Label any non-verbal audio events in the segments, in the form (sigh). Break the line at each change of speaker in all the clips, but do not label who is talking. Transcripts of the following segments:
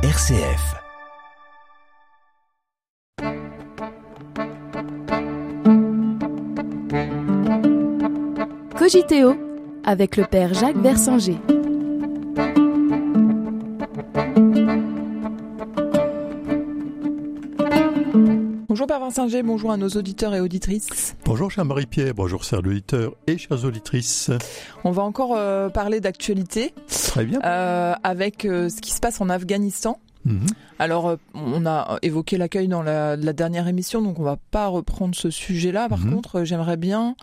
RCF.
Cogiteo avec le père Jacques Versinger.
Vincent G, bonjour à nos auditeurs et auditrices.
Bonjour cher Marie-Pierre, bonjour chers auditeurs et chères auditrices.
On va encore euh, parler d'actualité.
Très bien.
Euh, avec euh, ce qui se passe en Afghanistan.
Mhm.
Alors, euh, on a évoqué l'accueil dans la, la, dernière émission, donc on va pas reprendre ce sujet-là. Par
Mhm.
contre, euh, j'aimerais bien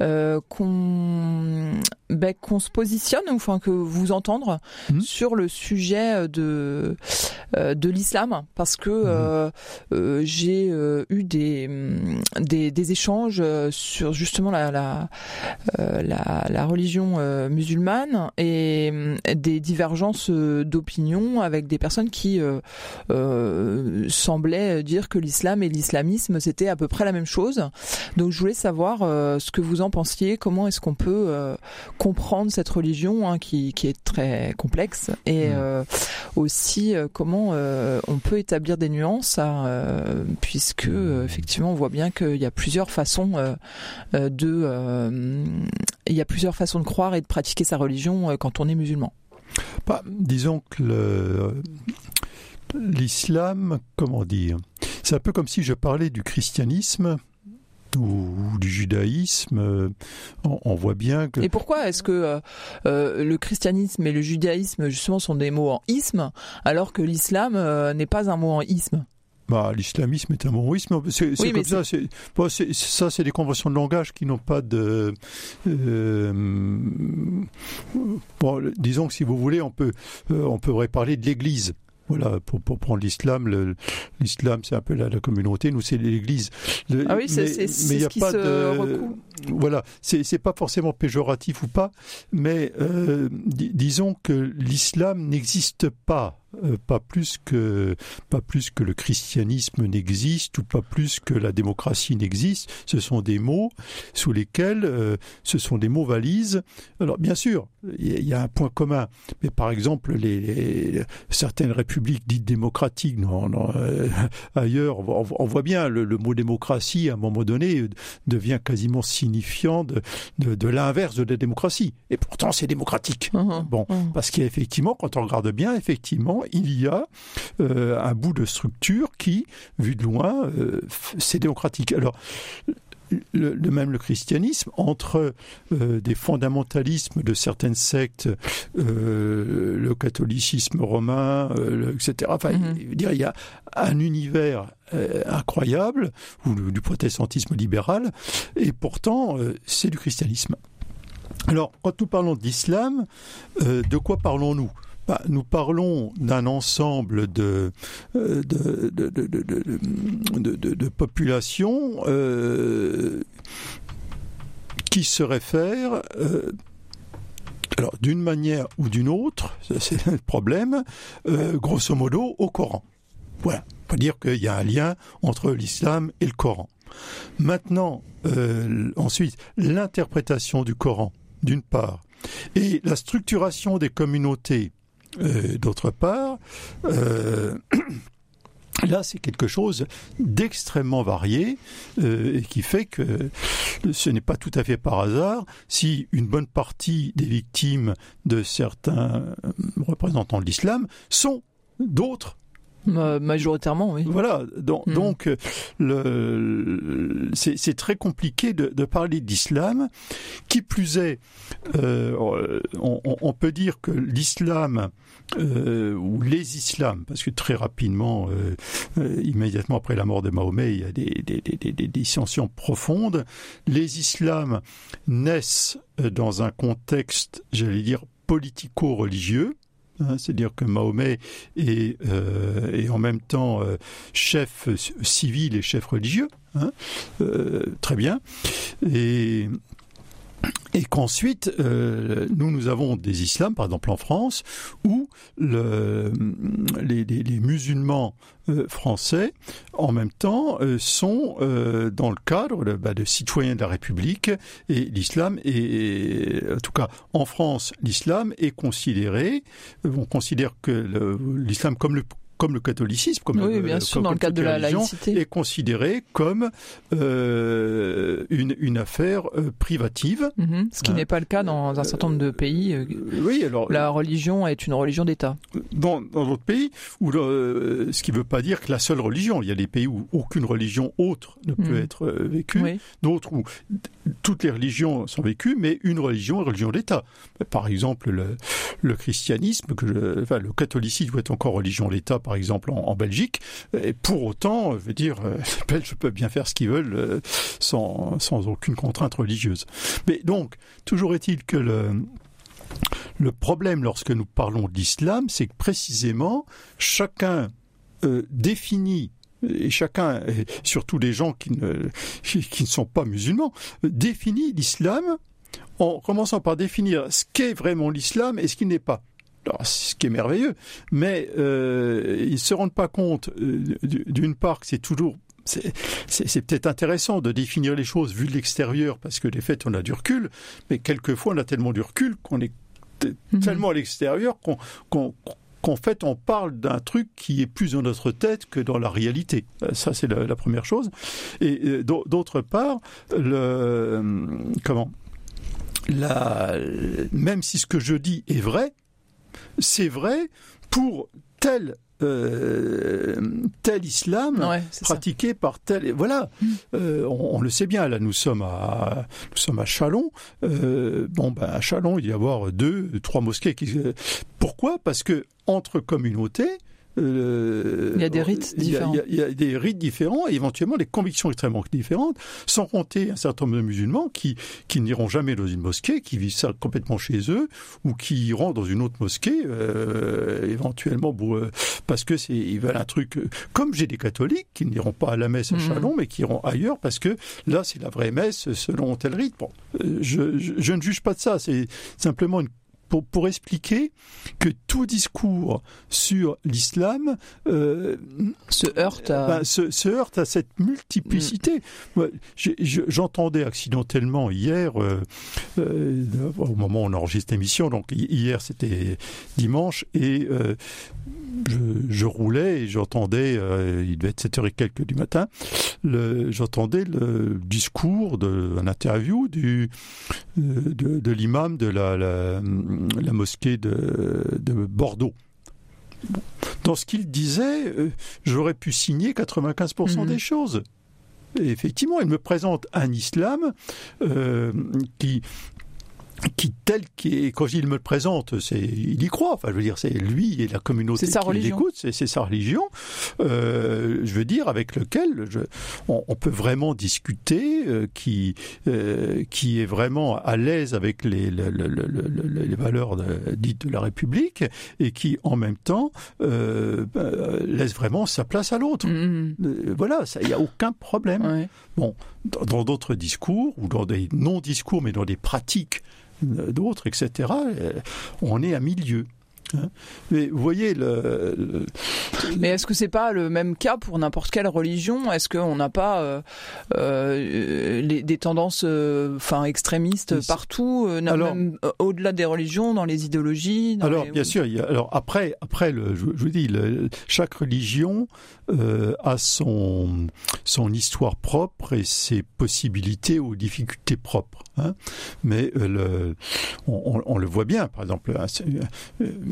euh, qu'on ben, qu'on se positionne, enfin que vous entendre
Mhm.
sur le sujet de euh, de l'islam, parce que euh, j'ai eu des, des des échanges sur justement la la la, la religion musulmane et hum, des divergences d'opinion avec des personnes qui euh, euh, semblaient dire que l'islam et l'islamisme c'était à peu près la même chose. Donc je voulais savoir euh, ce que vous en pensiez, comment est-ce qu'on peut comprendre cette religion hein, qui, qui est très complexe et
Mm.
euh, aussi comment on peut établir des nuances hein, puisque effectivement on voit bien qu'il y a plusieurs façons de il y a plusieurs façons de croire et de pratiquer sa religion quand on est musulman.
Bah, disons que le- l'islam, comment dire, c'est un peu comme si je parlais du christianisme ou du judaïsme. euh, On, voit bien que
Et pourquoi est-ce que euh, euh, le christianisme et le judaïsme justement sont des mots en isme alors que l'islam euh, n'est pas un mot en isme?
Bah, l'islamisme est un monisme. C'est c'est
Oui,
comme ça. c'est- bon, ça, c'est des conventions de langage qui n'ont pas de. euh, bon, disons que si vous voulez, on peut, euh, on pourrait parler de l'Église. Voilà, pour, pour prendre l'islam, l'islam c'est un peu la, la communauté, nous c'est l'Église.
Ah oui, c'est
il y
ce
a
qui
pas
se
de-. Voilà, c'est c'est pas forcément péjoratif ou pas, mais euh, di- disons que l'islam n'existe pas, pas plus que pas plus que le christianisme n'existe ou pas plus que la démocratie n'existe. Ce sont des mots sous lesquels euh, ce sont des mots valises. Alors bien sûr, il y a- un point commun, mais par exemple les, les- certaines républiques dites démocratiques, non, non, euh, (laughs) ailleurs, on, voit- on voit bien le, le mot démocratie à un moment donné euh, devient quasiment signifiant de, de, de l'inverse de la démocratie. Et pourtant, c'est démocratique.
Mhm.
Bon,
Mhm.
parce qu'effectivement, quand on regarde bien, effectivement, il y a euh, un bout de structure qui, vu de loin, euh, c'est démocratique. Alors, le, le même le christianisme, entre euh, des fondamentalismes de certaines sectes, euh, le catholicisme romain, euh, etc. Enfin,
Mhm.
il, veut dire, il y a un univers incroyable, ou le- du protestantisme libéral, et pourtant, c'est du christianisme. Alors, quand nous parlons d'islam, de quoi parlons-nous? Bah, Nous parlons d'un ensemble de, euh, de, de, de, populations euh, qui se réfèrent, euh, alors d'une manière ou d'une autre, c'est le problème, euh, grosso modo au Coran. Voilà, on peut dire qu'il y a un lien entre l'islam et le Coran. Maintenant, euh, ensuite, l'interprétation du Coran, d'une part, et la structuration des communautés, euh, d'autre part, euh, (clears throat) là, c'est quelque chose d'extrêmement varié euh, et qui fait que ce n'est pas tout à fait par hasard si une bonne partie des victimes de certains représentants de l'islam sont d'autres
majoritairement, oui.
voilà, donc,
Mm.
donc euh, le, c'est très compliqué de, de parler d'islam. Qui plus est, euh, on, peut dire que l'islam euh, ou les islams, parce que très rapidement, euh, immédiatement après la mort de Mahomet, il y a des, des, des, des- des dissensions profondes. Les islams naissent dans un contexte, j'allais dire, politico-religieux. Hein, C'est-à-dire que Mahomet est, euh, en même temps euh, chef civil et chef religieux. hein, euh, très bien. Et qu'ensuite, euh, nous, nous avons des islams, par exemple en France, où le, les, musulmans euh, français, en même temps, euh, sont dans le cadre de, bah, de, citoyens de la République, et l'islam est, en tout cas en France, l'islam est considéré, on considère que l'islam comme le comme le catholicisme, comme,
oui, bien sûr,
comme,
dans le cadre de la laïcité,
est considéré comme euh, une, une affaire euh, privative.
Mm -hmm. Ce qui hein. n'est pas le cas dans un certain nombre de pays.
Euh, oui, alors
la religion est une religion d'État.
Dans d'autres pays, où le, ce qui ne veut pas dire que la seule religion. Il y a des pays où aucune religion autre ne peut mmh. être vécue. Oui. D'autres où toutes les religions sont vécues, mais une religion est religion d'État. Par exemple, le, le christianisme, que je, enfin, le catholicisme doit être encore religion d'État par exemple en, Belgique. Et pour autant, je veux dire, euh, (laughs) les Belges peuvent bien faire ce qu'ils veulent euh, sans, sans aucune contrainte religieuse. Mais donc, toujours est-il que le, le problème lorsque nous parlons de l'islam, c'est que précisément chacun euh, définit et chacun, et surtout les gens qui ne, (laughs) qui ne sont pas musulmans, définit l'islam en commençant par définir ce qu'est vraiment l'islam et ce qui n'est pas. Alors, ce qui est merveilleux, mais euh, ils ne se rendent pas compte, euh, d'une part, que c'est toujours c'est peut-être intéressant de définir les choses vu de l'extérieur, parce que les faits, on a du recul, mais quelquefois, on a tellement du recul qu'on est mmh. tellement à l'extérieur qu'on qu qu'en fait, on parle d'un truc qui est plus dans notre tête que dans la réalité. Euh, ça, c'est la, la, première chose. Et euh, d'autre part, le, comment? La, même si ce que je dis est vrai, c'est vrai pour tel euh, tel islam
ouais,
pratiqué
ça.
par tel voilà mmh. euh, on, on, le sait bien là nous sommes à nous sommes à Chalon euh, bon ben à Chalon il y a avoir deux trois mosquées qui pourquoi? Parce que entre communautés
euh, il y a des rites différents.
Il y a, il y a, des rites différents et éventuellement des convictions extrêmement différentes, sans compter un certain nombre de musulmans qui, qui n'iront jamais dans une mosquée, qui vivent ça complètement chez eux, ou qui iront dans une autre mosquée, euh, éventuellement pour, euh, parce que c'est ils veulent un truc. Euh, comme j'ai des catholiques qui n'iront pas à la messe à Chalon, mmh. mais qui iront ailleurs parce que là c'est la vraie messe selon tel rite. Bon, je, je, je ne juge pas de ça, c'est simplement une pour, pour, expliquer que tout discours sur l'islam
euh, se heurte à
ben, se, se, heurte à cette multiplicité. Mm. J'entendais accidentellement hier, euh, euh, au moment où on enregistre l'émission, donc hier c'était dimanche, et je, je, roulais et j'entendais, il devait être 7 heures et quelques du matin, j'entendais le discours, de, interview du, de, de l'imam de la, la, la, mosquée de, de Bordeaux. Dans ce qu'il disait, euh, j'aurais pu signer 95% mmh. des choses. Et effectivement, il me présente un islam euh, qui qui tel qui quand il me le présente, c'est il y croit. Enfin, je veux dire, c'est lui et la communauté
qui
l'écoute, c'est sa religion. Euh, je veux dire, avec lequel je, on, on, peut vraiment discuter, euh, qui euh, qui est vraiment à l'aise avec les, les, les, les valeurs de, dites de la République et qui en même temps euh, laisse vraiment sa place à l'autre.
Mmh.
voilà, il n'y a aucun problème.
Ouais.
Bon, dans d'autres discours ou dans des non-discours, mais dans des pratiques d'autres, etc., on est à milieu. Mais vous voyez le.
le... Mais est-ce que c'est pas le même cas pour n'importe quelle religion? Est-ce qu'on n'a pas euh, euh, les, des tendances, enfin euh, extrémistes Ici. partout, au-delà des religions, dans les idéologies dans
Alors
les...
bien sûr, il y a, alors après, après le, je, je vous dis, le, chaque religion a son son histoire propre et ses possibilités ou difficultés propres. Hein Mais on, on, le voit bien, par exemple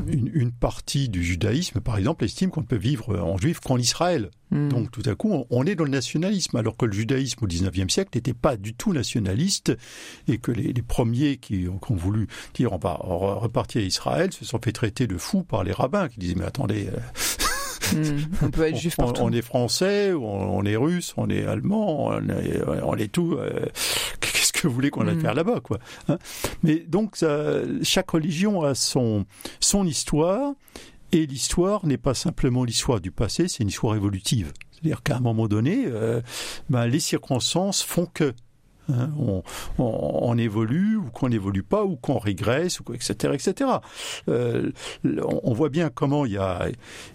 une, une, partie du judaïsme, par exemple, estime qu'on ne peut vivre en juif qu'en Israël. Mmh. Donc tout à coup, on, est dans le nationalisme, alors que le judaïsme au XIXe siècle n'était pas du tout nationaliste, et que les, les premiers qui, qui, ont voulu dire on va repartir à Israël se sont fait traiter de fous par les rabbins, qui disaient mais attendez... Euh,
Mmh, on peut être (laughs) juif partout.
On, on est français, on, on, est russe, on est allemand, on est, on est tout. Euh, que vous voulez qu'on aille mmh. faire là-bas, quoi hein Mais donc, ça, chaque religion a son son histoire, et l'histoire n'est pas simplement l'histoire du passé, c'est une histoire évolutive. C'est-à-dire qu'à un moment donné, euh, ben, les circonstances font que Hein, on, évolue ou qu'on n'évolue pas ou qu'on régresse, ou etc. etc. Euh, on voit bien comment il y, a,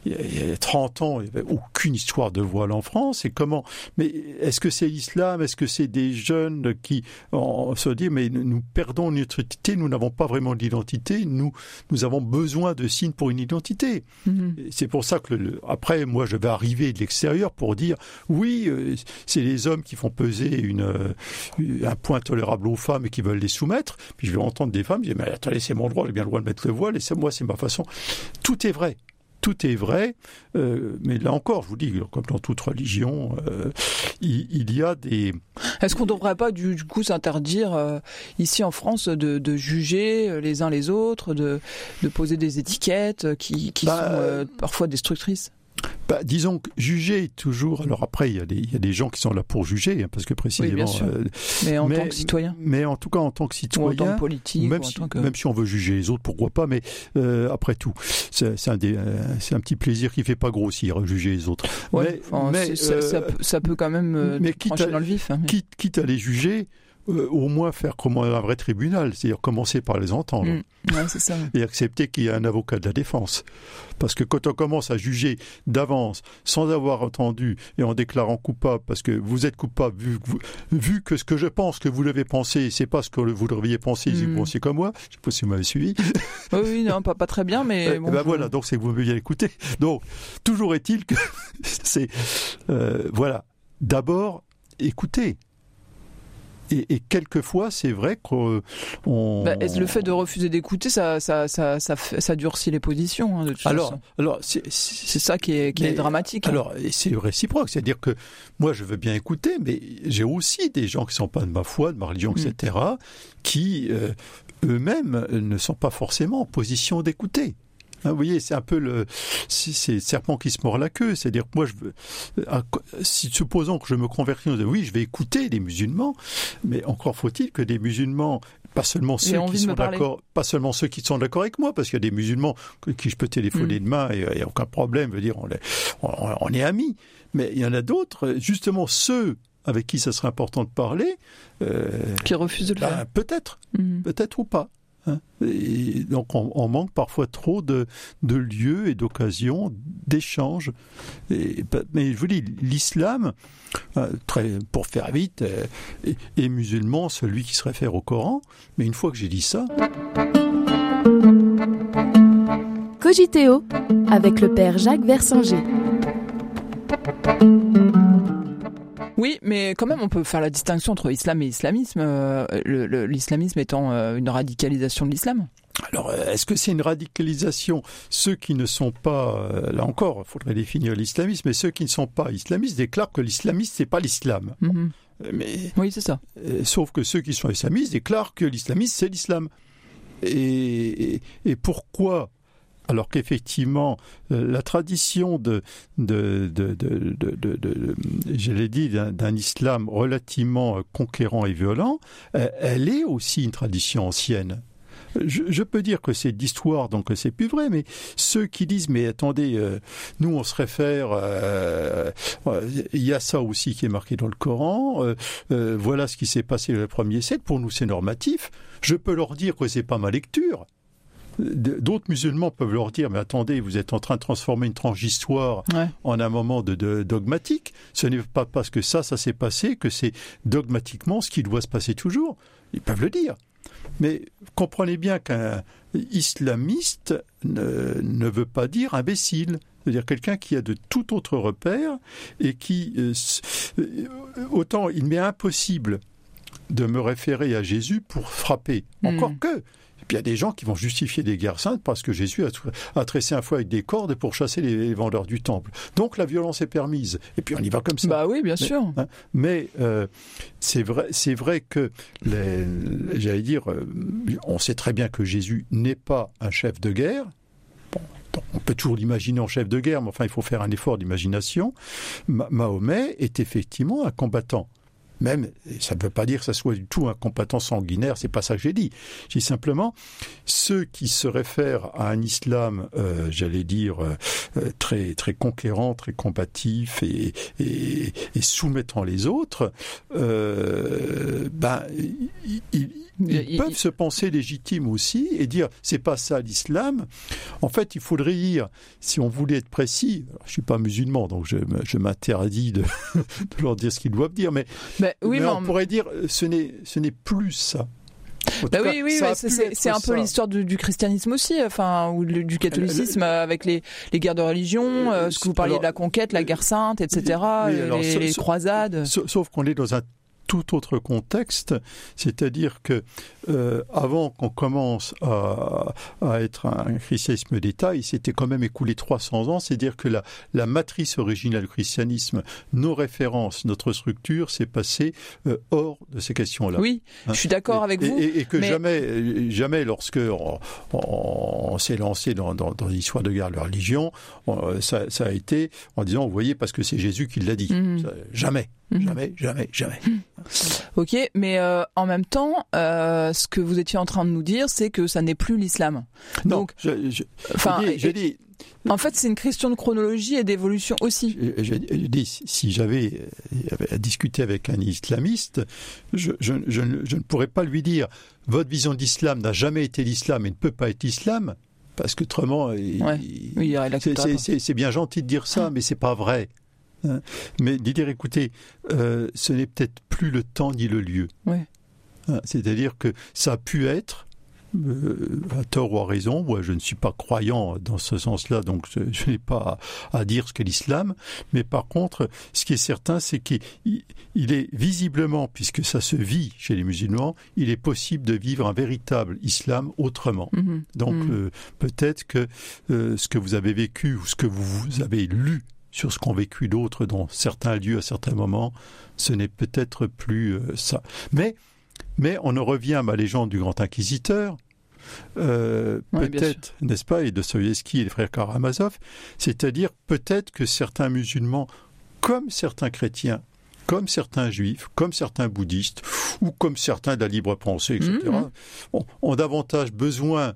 il y a 30 ans, il n'y avait aucune histoire de voile en France. Et comment Mais est-ce que c'est l'islam? Est-ce que c'est des jeunes qui se disent mais nous perdons notre identité, nous n'avons pas vraiment d'identité, nous, nous avons besoin de signes pour une identité. Mm-hmm. C'est pour ça que le, après, moi, je vais arriver de l'extérieur pour dire oui, euh, c'est les hommes qui font peser une un point tolérable aux femmes et qui veulent les soumettre. Puis je vais entendre des femmes dire mais attendez c'est mon droit, j'ai bien le droit de mettre le voile et c'est moi c'est ma façon. Tout est vrai. Tout est vrai, euh, mais là encore, je vous dis, comme dans toute religion, euh, il, y a des.
Est-ce qu'on ne devrait pas du, coup s'interdire euh, ici en France de, juger les uns les autres, de, poser des étiquettes qui, bah, sont parfois destructrices?
Bah, disons que juger toujours. Alors après, il y, a des, il y a des gens qui sont là pour juger, hein, parce que précisément.
Euh, mais en tant que citoyen.
Mais en tout cas, en tant que citoyen.
en tant que politique.
Même, si, même si on veut juger les autres, pourquoi pas. Mais euh, après tout, c'est un, euh, un, petit plaisir qui fait pas grossir juger les autres.
Ouais, mais, ça, peut quand même mais quitte dans le vif. Hein,
quitte, quitte, à les juger. Au moins faire comme un vrai tribunal, c'est-à-dire commencer par les entendre.
Mm. ça.
Et accepter qu'il y ait un avocat de la défense. Parce que quand on commence à juger d'avance, sans avoir entendu et en déclarant coupable, parce que vous êtes coupable, vu, que ce que je pense que vous l'avez pensé, c'est pas ce que vous devriez penser, si vous hmm. pensiez comme moi, je sais pas si vous m'avez suivi. (laughs)
Oui, oui, non, pas, pas très bien, mais
eh bon. ben voilà, donc c'est que vous m'avez bien écouté. Donc, toujours est-il que (laughs) c'est, euh, voilà. D'abord, écoutez et, quelquefois, c'est vrai qu'on.
Bah, le fait de refuser d'écouter, ça, ça, ça, ça, durcit les positions. Hein, de toute
alors,
façon.
alors
c'est ça qui est, qui est dramatique.
Hein. Alors, c'est réciproque, c'est-à-dire que moi, je veux bien écouter, mais j'ai aussi des gens qui sont pas de ma foi, de ma religion, etc., mm. qui euh, eux-mêmes ne sont pas forcément en position d'écouter. Hein, vous voyez, c'est un peu le, c'est le serpent qui se mord la queue. C'est-à-dire que moi, je veux, euh, si supposons que je me convertis, oui, je vais écouter les musulmans, mais encore faut-il que des musulmans pas seulement ceux qui sont d'accord, pas seulement ceux qui sont d'accord avec moi, parce qu'il y a des musulmans qui je peux téléphoner mm. demain et il n'y a aucun problème, veut dire on est, on, est amis. Mais il y en a d'autres, justement ceux avec qui ça serait important de parler,
euh, qui refusent de le ben, faire.
Peut-être, mm. peut-être ou pas. Hein. Donc on, manque parfois trop de, de lieux et d'occasions d'échanges. Mais je vous dis, l'islam, euh, pour faire vite, euh, est, musulman celui qui se réfère au Coran. Mais une fois que j'ai dit ça...
Cogiteo avec le père Jacques Versinger.
Oui, mais quand même, on peut faire la distinction entre islam et islamisme, euh, l'islamisme étant euh, une radicalisation de l'islam.
Alors, euh, est-ce que c'est une radicalisation? Ceux qui ne sont pas, là encore, il faudrait définir l'islamisme, mais ceux qui ne sont pas islamistes déclarent que l'islamisme, c'est pas l'islam.
Mhm. Mais, oui, c'est ça.
sauf que ceux qui sont islamistes déclarent que l'islamisme, c'est l'islam. et, pourquoi alors qu'effectivement, euh, la tradition de, je l'ai dit, d'un islam relativement conquérant et violent, euh, elle est aussi une tradition ancienne. Je, peux dire que c'est d'histoire, donc c'est plus vrai, mais ceux qui disent, mais attendez, euh, nous on se réfère, il y a ça aussi qui est marqué dans le Coran, voilà ce qui s'est passé le premier siècle, pour nous c'est normatif, je peux leur dire que c'est pas ma lecture, D'autres musulmans peuvent leur dire, mais attendez, vous êtes en train de transformer une tranche d'histoire en un moment de, dogmatique. Ce n'est pas parce que ça, ça s'est passé que c'est dogmatiquement ce qui doit se passer toujours. Ils peuvent le dire. Mais comprenez bien qu'un islamiste ne, veut pas dire imbécile. C'est-à-dire quelqu'un qui a de tout autre repère et qui, euh, euh, autant il m'est impossible de me référer à Jésus pour frapper. Hmm. Encore que, puis il y a des gens qui vont justifier des guerres saintes parce que Jésus a, tressé un feu avec des cordes pour chasser les, vendeurs du temple. Donc la violence est permise. Et puis on y va comme ça.
Bah oui, bien sûr.
Mais, hein, euh, c'est vrai, c'est vrai que j'allais dire, euh, on sait très bien que Jésus n'est pas un chef de guerre. on peut toujours l'imaginer en chef de guerre, mais enfin, il faut faire un effort d'imagination. Mahomet est effectivement un combattant même, ça ne veut pas dire que ça soit du tout un combattant sanguinaire, c'est pas ça que j'ai dit. J'ai simplement ceux qui se réfèrent à un islam, euh, j'allais dire euh, euh, très très conquérant, très combatif et, et, et soumettant les autres, euh, ben ils, ils peuvent se penser légitimes aussi et dire c'est pas ça l'islam. En fait, il faudrait dire, si on voulait être précis, je suis pas musulman donc je, je m'interdis de, (laughs) de, leur dire ce qu'ils doivent dire, mais,
mais, oui,
mais on pourrait dire ce n'est ce n'est plus ça.
Bah oui, oui, c'est un peu l'histoire du, du, christianisme aussi, enfin, ou du catholicisme, le, avec les, les, guerres de religion, euh, ce que vous parliez alors, de la conquête, la guerre sainte, etc., les, les, croisades.
Sauf qu'on est dans un tout autre contexte, c'est-à-dire que euh, avant qu'on commence à, à, être un christianisme d'État, il s'était quand même écoulé 300 ans, c'est-à-dire que la, la, matrice originale du christianisme, nos références, notre structure, s'est passée euh, hors de ces questions-là.
Oui, hein je suis d'accord avec vous.
Et, et que mais... jamais, jamais, lorsque on, on, s'est lancé dans, dans, dans l'histoire de guerre de la religion, on, ça, ça, a été en disant, vous voyez, parce que c'est Jésus qui l'a dit. Mmh. Ça, jamais. Mmh. Jamais, jamais, jamais.
Ok, mais euh, en même temps, euh, ce que vous étiez en train de nous dire, c'est que ça n'est plus l'islam.
Donc, je, je, enfin, je dis, je dis
en fait, c'est une question de chronologie et d'évolution aussi.
Je, je, je dis, si j'avais à discuter avec un islamiste, je, ne pourrais pas lui dire votre vision de l'islam n'a jamais été l'islam et ne peut pas être l'islam, parce qu'autrement,
ouais. oui,
c'est bien gentil de dire ça, mais c'est pas vrai. Hein mais de dire, écoutez, euh, ce n'est peut-être plus le temps ni le lieu.
Ouais.
Hein C'est-à-dire que ça a pu être, euh, à tort ou à raison, moi je ne suis pas croyant dans ce sens-là, donc je, je n'ai pas à, à, dire ce qu'est l'islam, mais par contre, ce qui est certain, c'est qu'il il est visiblement, puisque ça se vit chez les musulmans, il est possible de vivre un véritable islam autrement.
Mm
-hmm. Donc
mm -hmm.
euh, peut-être que euh, ce que vous avez vécu ou ce que vous avez lu sur ce qu'ont vécu d'autres dans certains lieux à certains moments, ce n'est peut-être plus euh, ça. Mais, mais on en revient à ma légende du grand inquisiteur, euh,
oui,
peut-être, n'est-ce pas, et de Soyevski et les frères Karamazov, c'est-à-dire peut-être que certains musulmans, comme certains chrétiens, comme certains juifs, comme certains bouddhistes, ou comme certains de la libre pensée, etc., mmh. ont, ont davantage besoin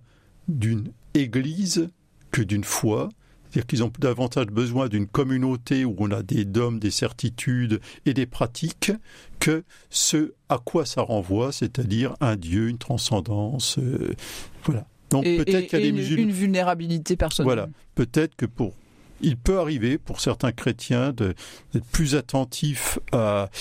d'une église que d'une foi, c'est-à-dire qu'ils ont davantage besoin d'une communauté où on a des dômes, des certitudes et des pratiques que ce à quoi ça renvoie, c'est-à-dire un Dieu, une transcendance. Euh, voilà.
Donc peut-être qu'il y a des une, musulmans. Une vulnérabilité personnelle.
Voilà. Peut-être que pour il peut arriver pour certains chrétiens d'être plus attentifs à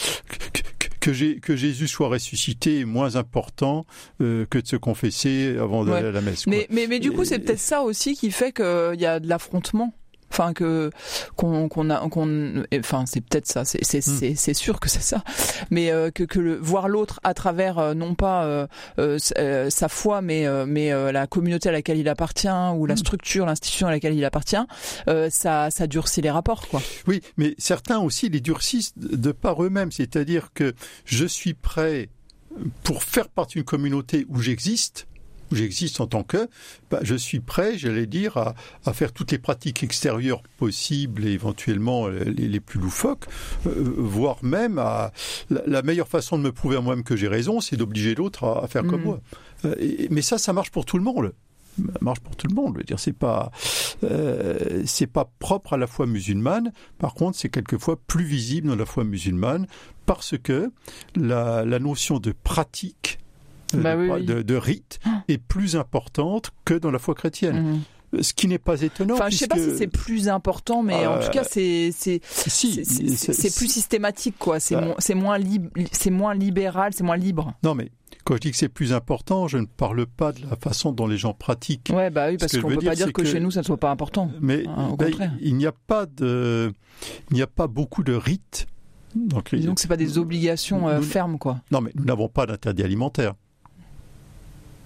que, que, Jésus soit ressuscité est moins important euh, que de se confesser avant d'aller
ouais.
à la messe.
Mais, mais, mais, du coup, c'est peut-être ça aussi qui fait qu'il y a de l'affrontement enfin que qu'on a qu'on enfin c'est peut-être ça c'est c'est mm. c'est sûr que c'est ça. Mais euh, que que le voir l'autre à travers euh, non pas euh, euh sa foi mais euh, mais la communauté à laquelle il appartient ou la structure l'institution à laquelle il appartient ça ça durcit les rapports quoi.
Oui mais certains aussi les durcissent de par eux-mêmes. C'est-à-dire que je suis prêt pour faire partie d'une communauté où j'existe où j'existe en tant que, bah, je suis prêt, j'allais dire, à, à, faire toutes les pratiques extérieures possibles et éventuellement les, les plus loufoques, euh, voire même à la, la, meilleure façon de me prouver à moi-même que j'ai raison, c'est d'obliger l'autre à, à, faire mmh. comme moi. Euh, et, mais ça, ça marche pour tout le monde marche pour tout le monde. Je veux dire, c'est pas euh, c'est pas propre à la foi musulmane. Par contre, c'est quelquefois plus visible dans la foi musulmane parce que la, la notion de pratique
bah
de,
oui,
de, de, rite est plus importante que dans la foi chrétienne.
Mmh
ce qui n'est pas étonnant.
Enfin,
puisque...
je sais pas si c'est plus important, mais euh, en tout cas, c'est c'est
si,
c'est plus systématique, quoi. C'est bah. c'est moins libre, c'est moins libéral, c'est moins libre.
Non, mais quand je dis que c'est plus important, je ne parle pas de la façon dont les gens pratiquent.
Ouais, bah oui, parce qu'on peut dire, pas dire que, que, chez nous ça ne soit pas important.
Mais
hein, au
ben,
contraire.
il n'y a pas de, il n'y a pas beaucoup de rites.
Donc, Donc c'est pas des obligations euh, fermes, quoi.
Non, mais nous n'avons pas d'interdit alimentaire.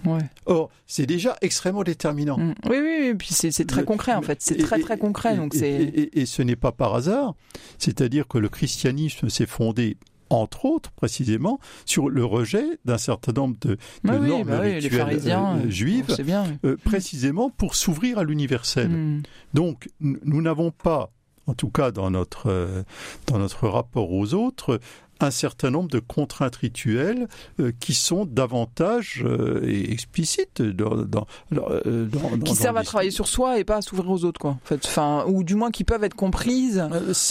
Ouais.
Or, c'est déjà extrêmement déterminant.
Mmh. Oui, oui, oui, puis c'est très le, concret en fait. C'est très très concret.
Et,
donc
et, et, et, ce n'est pas par hasard. C'est-à-dire que le christianisme s'est fondé entre autres, précisément, sur le rejet d'un certain nombre de, de
ah oui,
normes
bah oui,
rituelles
euh,
juives,
bien, oui.
euh, précisément pour s'ouvrir à l'universel.
Mmh.
Donc, nous n'avons pas en tout cas dans notre, euh, dans notre rapport aux autres, un certain nombre de contraintes rituelles euh, qui sont davantage euh, explicites dans, dans,
euh, dans, qui servent à travailler sur soi et pas à s'ouvrir aux autres quoi en fait. Enfin ou du moins qui peuvent être comprises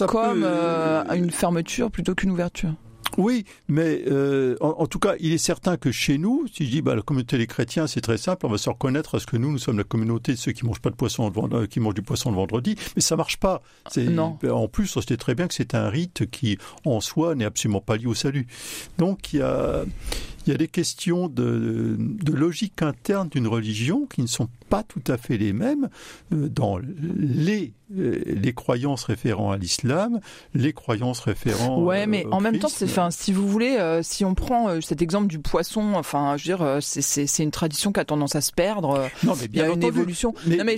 comme une fermeture plutôt qu'une ouverture
oui, mais euh, en, tout cas, il est certain que chez nous, si je dis bah, la communauté des chrétiens, c'est très simple, on va se reconnaître à ce que nous, nous sommes la communauté de ceux qui mangent pas de poisson, euh, qui mangent du poisson le vendredi, mais ça marche pas.
Non.
En plus, on sait très bien que c'est un rite qui, en soi, n'est absolument pas lié au salut. Donc, il y a, il y a des questions de, de logique interne d'une religion qui ne sont pas tout à fait les mêmes euh, dans les euh, les croyances référant à l'islam, les croyances référant.
Ouais, mais en même temps, c'est, enfin, si vous voulez, euh, si on prend cet exemple du poisson, enfin, je veux dire, c'est, une tradition qui a tendance à se perdre.
Non, mais
bien il y a une évolution. Mais, non, mais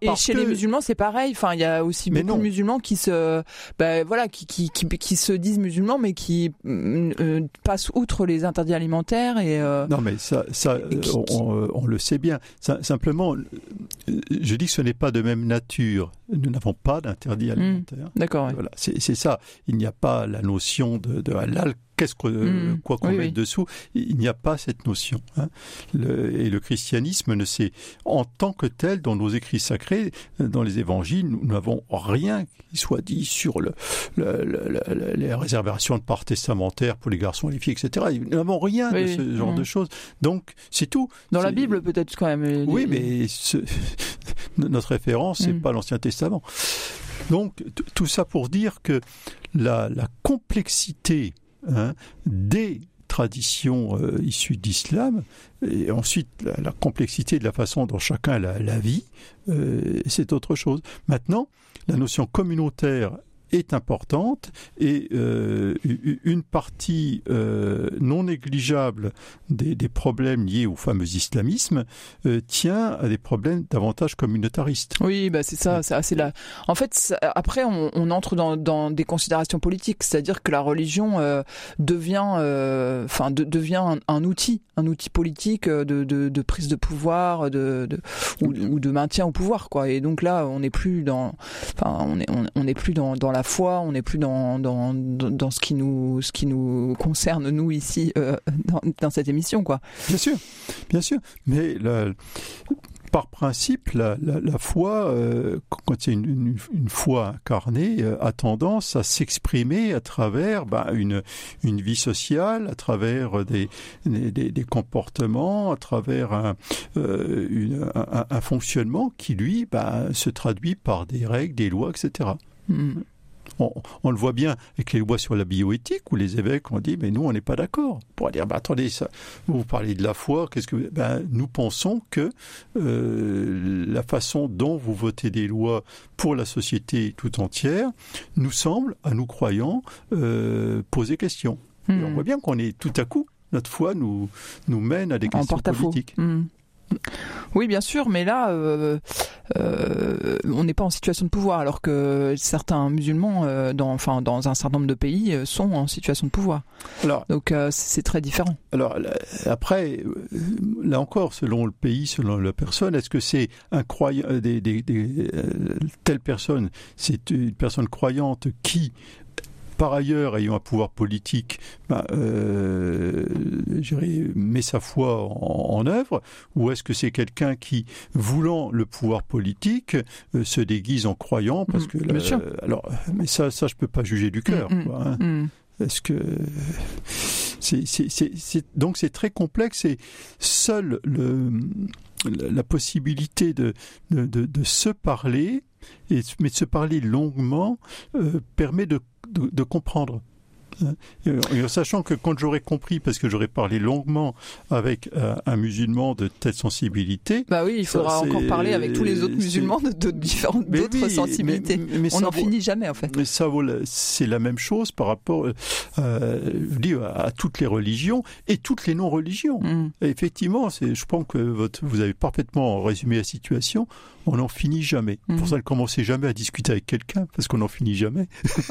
et, chez les musulmans, c'est pareil. Enfin, il y a aussi beaucoup de musulmans qui se, bah, voilà, qui, qui, qui, qui, se disent musulmans, mais qui passent outre les interdits alimentaires et.
non, mais ça, ça, on, on, le sait bien. simplement je dis que ce n'est pas de même nature. Nous n'avons pas d'interdit hmm. alimentaire.
D'accord.
Voilà, c'est ça. Il n'y a pas la notion de, de halal qu'est-ce que hmm. quoi qu'on mette dessous, il n'y a pas cette notion. Hein. et le christianisme ne sait, en tant que tel, dans nos écrits sacrés, dans les évangiles, nous n'avons rien qui soit dit sur le, les réservations de part testamentaire pour les garçons et les filles, etc. Nous n'avons rien de ce genre de choses. Donc, c'est tout.
Dans la Bible, peut-être quand même.
Oui, mais (laughs) notre référence, c'est hmm. pas l'Ancien Testament. Donc, tout ça pour dire que la, la complexité Hein, des traditions euh, issues d'islam, et ensuite la, complexité de la façon dont chacun la, la vit, euh, c'est autre chose. Maintenant, la notion communautaire est importante et euh, une partie euh, non négligeable des, des, problèmes liés au fameux islamisme euh, tient à des problèmes davantage communautaristes.
Oui, bah c'est ça, c'est là. En fait, après, on, entre dans, des considérations politiques, c'est-à-dire que la religion devient, enfin, de, devient un, outil, un outil politique de, de, prise de pouvoir, de, ou, ou, de maintien au pouvoir, quoi. Et donc là, on n'est plus dans, enfin, on est, on, on plus dans, dans la foi, on n'est plus dans, dans, dans, ce qui nous ce qui nous concerne nous ici euh, dans, dans, cette émission quoi.
Bien sûr, bien sûr, mais par principe, la, la, la foi, euh, quand c'est une, une, une, foi incarnée, euh, a tendance à s'exprimer à travers bah, une, une vie sociale, à travers des, des, des comportements, à travers un, euh, un, un, fonctionnement qui, lui, bah, se traduit par des règles, des lois, etc. On, le voit bien avec les lois sur la bioéthique où les évêques ont dit mais nous on n'est pas d'accord. Pour dire bah, attendez ça, vous parlez de la foi, qu'est-ce que ben, nous pensons que euh, la façon dont vous votez des lois pour la société tout entière nous semble à nous croyants euh, poser question. on hmm. voit bien qu'on est tout à coup notre foi nous nous mène à des questions politiques. Hmm.
Oui, bien sûr, mais là, euh, euh, on n'est pas en situation de pouvoir, alors que certains musulmans, euh, dans, enfin, dans un certain nombre de pays, sont en situation de pouvoir. Alors, Donc, c'est très différent.
Alors, après, là encore, selon le pays, selon la personne, est-ce que c'est un croyant, des, des, des telle personne, c'est une personne croyante qui par ailleurs ayant un pouvoir politique, bah, euh, met sa foi en, en œuvre, ou est-ce que c'est quelqu'un qui, voulant le pouvoir politique, euh, se déguise en croyant parce mmh, que alors, mais ça, ça je peux pas juger du cœur. Mmh, quoi, hein. mmh. Est-ce que c'est, c'est, c'est, donc c'est très complexe et seul le la possibilité de, de, de, de se parler, et, mais de se parler longuement, euh, permet de de, de comprendre. Et sachant que quand j'aurais compris, parce que j'aurais parlé longuement avec euh, un musulman de telle sensibilité.
Bah oui, il faudra encore parler avec tous les autres musulmans de, de différentes d'autres sensibilités. Mais, mais On n'en finit jamais en fait.
Mais ça vaut, c'est la même chose par rapport euh, à toutes les religions et toutes les non-religions. Mm. Effectivement, je pense que votre, vous avez parfaitement résumé la situation on n'en finit jamais.
Mhm.
Pour ça, ne commencez jamais à discuter avec quelqu'un, parce qu'on n'en finit jamais. (laughs)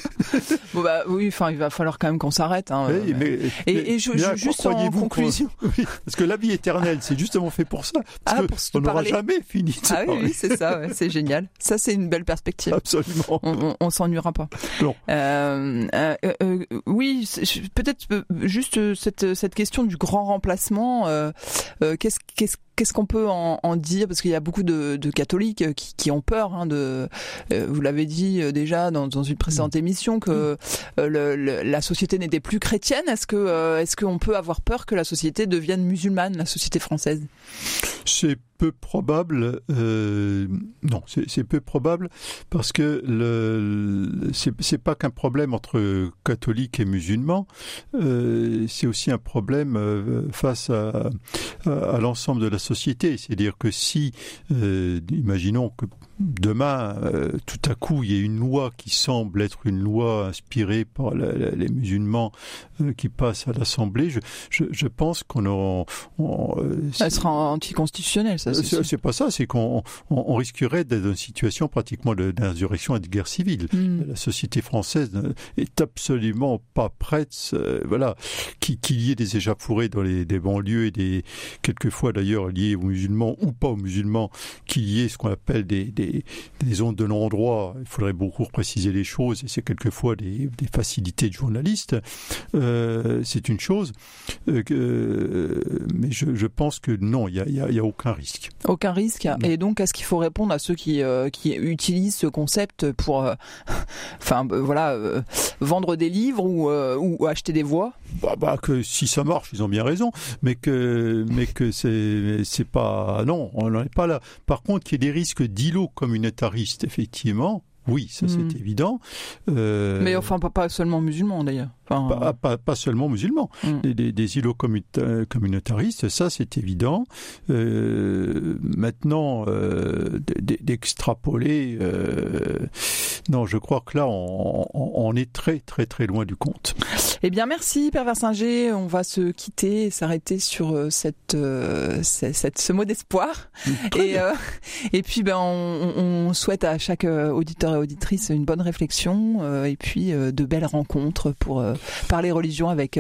Bon, bah, oui, enfin, il va falloir quand même qu'on s'arrête. Hein,
mais-
et,
mais-
et je, je- juste en conclusion. (laughs)
Oui, parce que la vie éternelle, c'est justement fait pour ça. Parce
Ah,
que
pour se
on n'aura jamais fini de
Ah oui,
parler.
oui, c'est ça, ouais, c'est génial. Ça, c'est une belle perspective.
Absolument.
On, on, on s'ennuiera pas.
Non.
Euh, euh, euh, oui, peut-être juste cette, cette question du grand remplacement. qu'est-ce qu'est-ce Qu'est-ce qu'on peut en, en dire? Parce qu'il y a beaucoup de, de catholiques euh, qui, qui ont peur. Hein, de, euh, vous l'avez dit euh, déjà dans, dans une précédente émission que euh, le- le- la société n'était plus chrétienne. Est-ce que euh, est-ce qu'on peut avoir peur que la société devienne musulmane, la société française?
C'est peu probable. euh, non, c'est peu probable parce que le, c'est pas qu'un problème entre catholiques et musulmans. euh, c'est aussi un problème euh, face à, l'ensemble de la société. C'est-à-dire que si, imaginons que demain, euh, tout à coup, il y a une loi qui semble être une loi inspirée par la- la- les musulmans euh, qui passe à l'Assemblée, je, je, je pense qu'on aura. on- euh,
Elle sera anticonstitutionnelle, ça. c'est
pas ça, c'est qu'on on, on risquerait d'être dans une situation pratiquement d'insurrection et de guerre civile.
Hmm.
La société française est absolument pas prête, euh, voilà, qu'il y ait des échauffourées dans les des banlieues et des quelquefois d'ailleurs liés aux musulmans ou pas aux musulmans, qu'il y ait ce qu'on appelle des, des, des zones de non-droit. Il faudrait beaucoup préciser les choses et c'est quelquefois des, des facilités de journalistes. Euh, c'est une chose, euh, que- mais je, je pense que non, il y a, aucun risque.
Aucun risque.
Non.
Et donc, est-ce qu'il faut répondre à ceux qui, euh, qui utilisent ce concept pour, euh, (laughs) enfin, euh, voilà, euh, vendre des livres ou, euh, ou acheter des voix?
Bah, bah, que si ça marche, ils ont bien raison, mais que mais que c'est pas non, on n'en est pas là. Par contre, qu'il y ait des risques d'îlots communautaristes, effectivement, oui, ça
Hmm.
c'est évident. Euh,
Mais enfin, pas, pas seulement musulmans d'ailleurs. Enfin,
pas, pas, pas seulement musulmans,
Hmm.
des, des, des îlots communautaristes, ça c'est évident. Euh, maintenant, euh, d'extrapoler, euh, non, je crois que là on, on- on est très très très loin du compte.
Eh bien, merci, Père Versinger. On va se quitter et s'arrêter sur euh, cette, euh, ce- cette, ce mot d'espoir. Et, euh, et puis, ben, on, on souhaite à chaque euh, auditeur et auditrice une bonne réflexion euh, et puis euh, de belles rencontres pour euh, parler religion avec,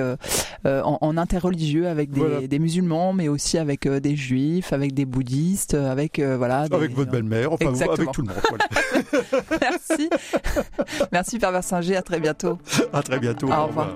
en, en interreligieux avec des,
Voilà.
des musulmans, mais aussi avec euh, des juifs, avec des bouddhistes, avec euh, voilà. des-
Avec votre belle-mère, enfin avec tout le monde. voilà. (laughs)
Merci, (laughs) merci, Père Versinger. À très bientôt.
À très bientôt.
Au revoir.